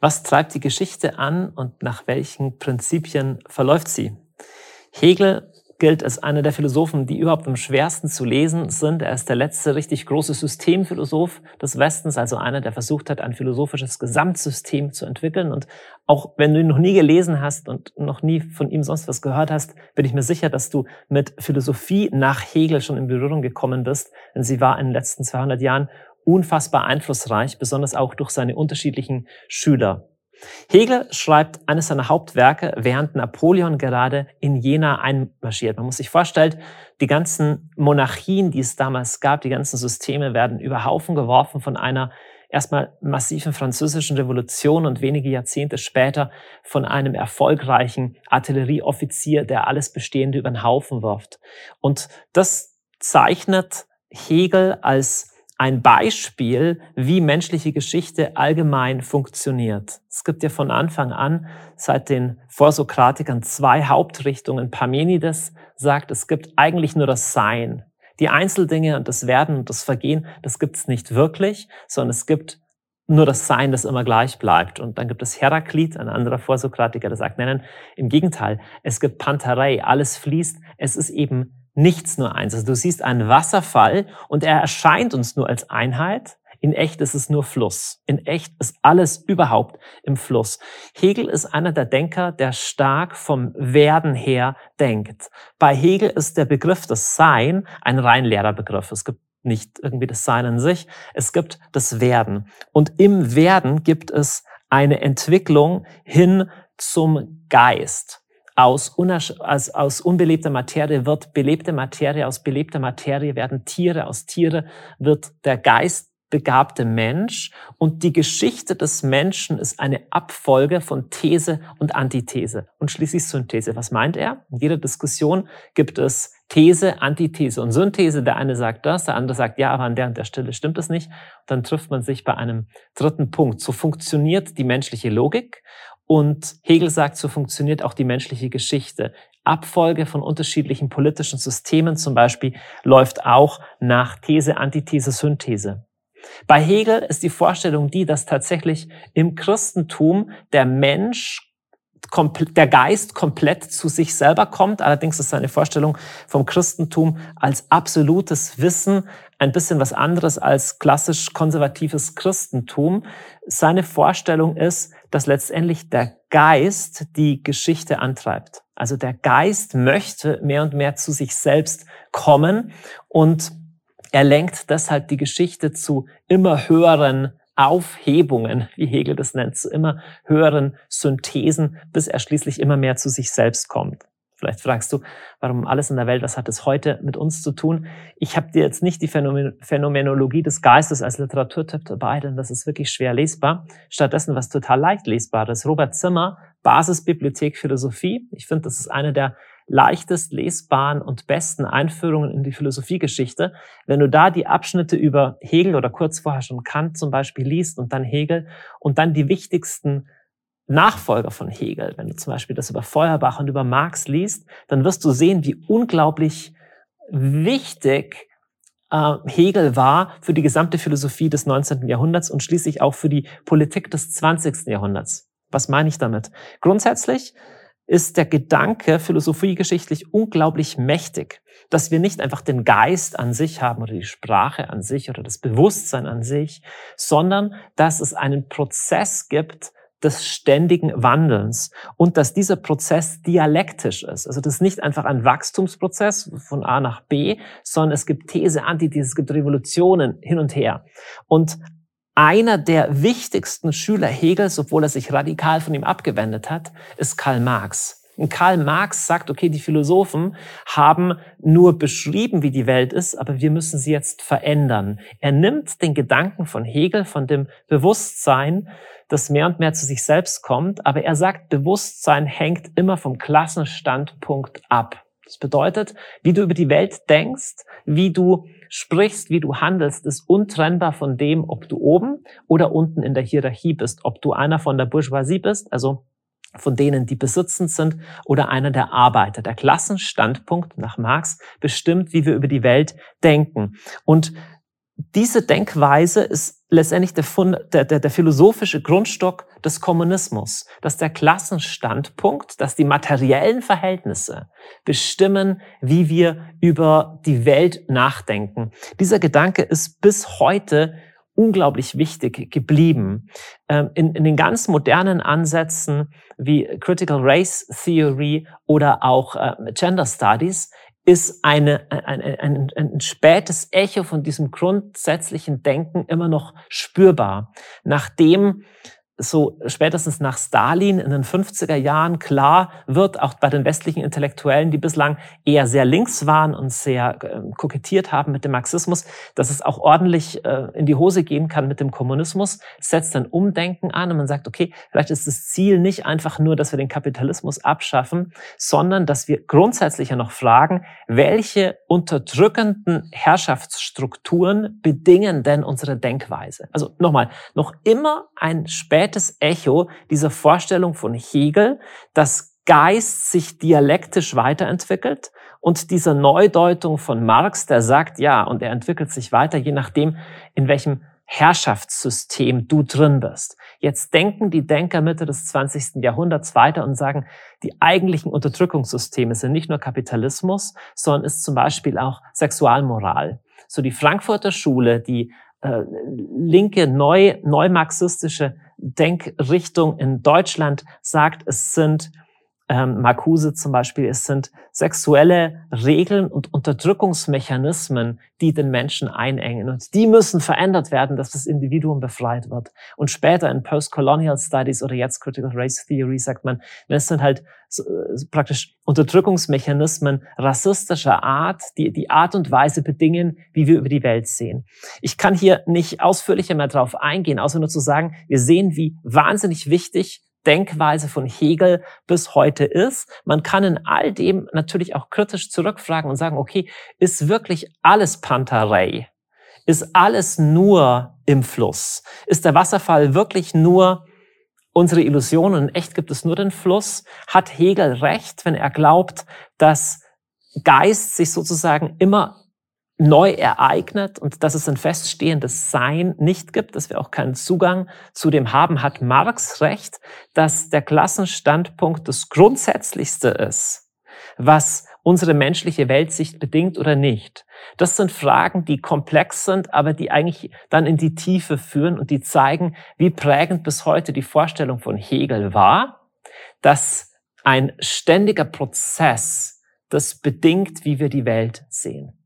Was treibt die Geschichte an und nach welchen Prinzipien verläuft sie? Hegel gilt als einer der Philosophen, die überhaupt am schwersten zu lesen sind. Er ist der letzte richtig große Systemphilosoph des Westens, also einer, der versucht hat, ein philosophisches Gesamtsystem zu entwickeln. Und auch wenn du ihn noch nie gelesen hast und noch nie von ihm sonst was gehört hast, bin ich mir sicher, dass du mit Philosophie nach Hegel schon in Berührung gekommen bist, denn sie war in den letzten 200 Jahren unfassbar einflussreich, besonders auch durch seine unterschiedlichen Schüler. Hegel schreibt eines seiner Hauptwerke, während Napoleon gerade in Jena einmarschiert. Man muss sich vorstellen, die ganzen Monarchien, die es damals gab, die ganzen Systeme werden über Haufen geworfen von einer erstmal massiven französischen Revolution und wenige Jahrzehnte später von einem erfolgreichen Artillerieoffizier, der alles Bestehende über den Haufen wirft. Und das zeichnet Hegel als ein Beispiel, wie menschliche Geschichte allgemein funktioniert. Es gibt ja von Anfang an seit den Vorsokratikern zwei Hauptrichtungen. Parmenides sagt, es gibt eigentlich nur das Sein. Die Einzeldinge und das Werden und das Vergehen, das gibt es nicht wirklich, sondern es gibt nur das Sein, das immer gleich bleibt. Und dann gibt es Heraklit, ein anderer Vorsokratiker, der sagt, nein, nein, im Gegenteil, es gibt Pantarei, alles fließt, es ist eben nichts nur eins. Also du siehst einen Wasserfall und er erscheint uns nur als Einheit. In echt ist es nur Fluss. In echt ist alles überhaupt im Fluss. Hegel ist einer der Denker, der stark vom Werden her denkt. Bei Hegel ist der Begriff des Sein ein rein leerer Begriff. Es gibt nicht irgendwie das Sein an sich. Es gibt das Werden. Und im Werden gibt es eine Entwicklung hin zum Geist aus, aus, aus unbelebter Materie wird belebte Materie, aus belebter Materie werden Tiere, aus Tiere wird der Geist begabte Mensch und die Geschichte des Menschen ist eine Abfolge von These und Antithese und schließlich Synthese. Was meint er? In jeder Diskussion gibt es These, Antithese und Synthese. Der eine sagt das, der andere sagt ja, aber an der und der Stelle stimmt es nicht. Dann trifft man sich bei einem dritten Punkt. So funktioniert die menschliche Logik und Hegel sagt, so funktioniert auch die menschliche Geschichte. Abfolge von unterschiedlichen politischen Systemen zum Beispiel läuft auch nach These, Antithese, Synthese. Bei Hegel ist die Vorstellung die, dass tatsächlich im Christentum der Mensch der Geist komplett zu sich selber kommt. Allerdings ist seine Vorstellung vom Christentum als absolutes Wissen ein bisschen was anderes als klassisch konservatives Christentum. Seine Vorstellung ist, dass letztendlich der Geist die Geschichte antreibt. Also der Geist möchte mehr und mehr zu sich selbst kommen und er lenkt deshalb die Geschichte zu immer höheren Aufhebungen, wie Hegel das nennt, zu immer höheren Synthesen, bis er schließlich immer mehr zu sich selbst kommt. Vielleicht fragst du, warum alles in der Welt, was hat es heute mit uns zu tun? Ich habe dir jetzt nicht die Phänomenologie des Geistes als Literaturtipp dabei, denn das ist wirklich schwer lesbar. Stattdessen was total leicht lesbares. Robert Zimmer, Basisbibliothek Philosophie. Ich finde, das ist eine der leichtest lesbaren und besten Einführungen in die Philosophiegeschichte. Wenn du da die Abschnitte über Hegel oder kurz vorher schon Kant zum Beispiel liest und dann Hegel und dann die wichtigsten Nachfolger von Hegel, wenn du zum Beispiel das über Feuerbach und über Marx liest, dann wirst du sehen, wie unglaublich wichtig äh, Hegel war für die gesamte Philosophie des 19. Jahrhunderts und schließlich auch für die Politik des 20. Jahrhunderts. Was meine ich damit? Grundsätzlich ist der Gedanke philosophiegeschichtlich unglaublich mächtig, dass wir nicht einfach den Geist an sich haben oder die Sprache an sich oder das Bewusstsein an sich, sondern dass es einen Prozess gibt, des ständigen Wandelns und dass dieser Prozess dialektisch ist. Also das ist nicht einfach ein Wachstumsprozess von A nach B, sondern es gibt These, Antithese, es gibt Revolutionen hin und her. Und einer der wichtigsten Schüler Hegels, obwohl er sich radikal von ihm abgewendet hat, ist Karl Marx. Karl Marx sagt, okay, die Philosophen haben nur beschrieben, wie die Welt ist, aber wir müssen sie jetzt verändern. Er nimmt den Gedanken von Hegel, von dem Bewusstsein, das mehr und mehr zu sich selbst kommt, aber er sagt, Bewusstsein hängt immer vom Klassenstandpunkt ab. Das bedeutet, wie du über die Welt denkst, wie du sprichst, wie du handelst, ist untrennbar von dem, ob du oben oder unten in der Hierarchie bist, ob du einer von der Bourgeoisie bist, also von denen, die besitzend sind, oder einer der Arbeiter. Der Klassenstandpunkt nach Marx bestimmt, wie wir über die Welt denken. Und diese Denkweise ist letztendlich der, Fund, der, der, der philosophische Grundstock des Kommunismus, dass der Klassenstandpunkt, dass die materiellen Verhältnisse bestimmen, wie wir über die Welt nachdenken. Dieser Gedanke ist bis heute unglaublich wichtig geblieben. Ähm, in, in den ganz modernen Ansätzen wie Critical Race Theory oder auch äh, Gender Studies ist eine, ein, ein, ein, ein spätes Echo von diesem grundsätzlichen Denken immer noch spürbar. Nachdem so spätestens nach Stalin in den 50er Jahren klar wird, auch bei den westlichen Intellektuellen, die bislang eher sehr links waren und sehr äh, kokettiert haben mit dem Marxismus, dass es auch ordentlich äh, in die Hose gehen kann mit dem Kommunismus, setzt ein Umdenken an und man sagt, okay, vielleicht ist das Ziel nicht einfach nur, dass wir den Kapitalismus abschaffen, sondern dass wir grundsätzlicher noch fragen, welche unterdrückenden Herrschaftsstrukturen bedingen denn unsere Denkweise? Also nochmal, noch immer ein später spätes Echo dieser Vorstellung von Hegel, dass Geist sich dialektisch weiterentwickelt und dieser Neudeutung von Marx, der sagt, ja, und er entwickelt sich weiter, je nachdem, in welchem Herrschaftssystem du drin bist. Jetzt denken die Denker Mitte des 20. Jahrhunderts weiter und sagen, die eigentlichen Unterdrückungssysteme sind nicht nur Kapitalismus, sondern ist zum Beispiel auch Sexualmoral. So die Frankfurter Schule, die äh, linke, neu, neumarxistische Denkrichtung in Deutschland sagt, es sind ähm, Marcuse zum Beispiel, es sind sexuelle Regeln und Unterdrückungsmechanismen, die den Menschen einengen. Und die müssen verändert werden, dass das Individuum befreit wird. Und später in Postcolonial Studies oder jetzt Critical Race Theory sagt man, es sind halt äh, praktisch Unterdrückungsmechanismen rassistischer Art, die die Art und Weise bedingen, wie wir über die Welt sehen. Ich kann hier nicht ausführlicher mehr drauf eingehen, außer nur zu sagen, wir sehen, wie wahnsinnig wichtig Denkweise von Hegel bis heute ist. Man kann in all dem natürlich auch kritisch zurückfragen und sagen, okay, ist wirklich alles Pantarei? Ist alles nur im Fluss? Ist der Wasserfall wirklich nur unsere Illusion und in echt gibt es nur den Fluss? Hat Hegel recht, wenn er glaubt, dass Geist sich sozusagen immer neu ereignet und dass es ein feststehendes Sein nicht gibt, dass wir auch keinen Zugang zu dem haben, hat Marx recht, dass der Klassenstandpunkt das Grundsätzlichste ist, was unsere menschliche Weltsicht bedingt oder nicht. Das sind Fragen, die komplex sind, aber die eigentlich dann in die Tiefe führen und die zeigen, wie prägend bis heute die Vorstellung von Hegel war, dass ein ständiger Prozess das bedingt, wie wir die Welt sehen.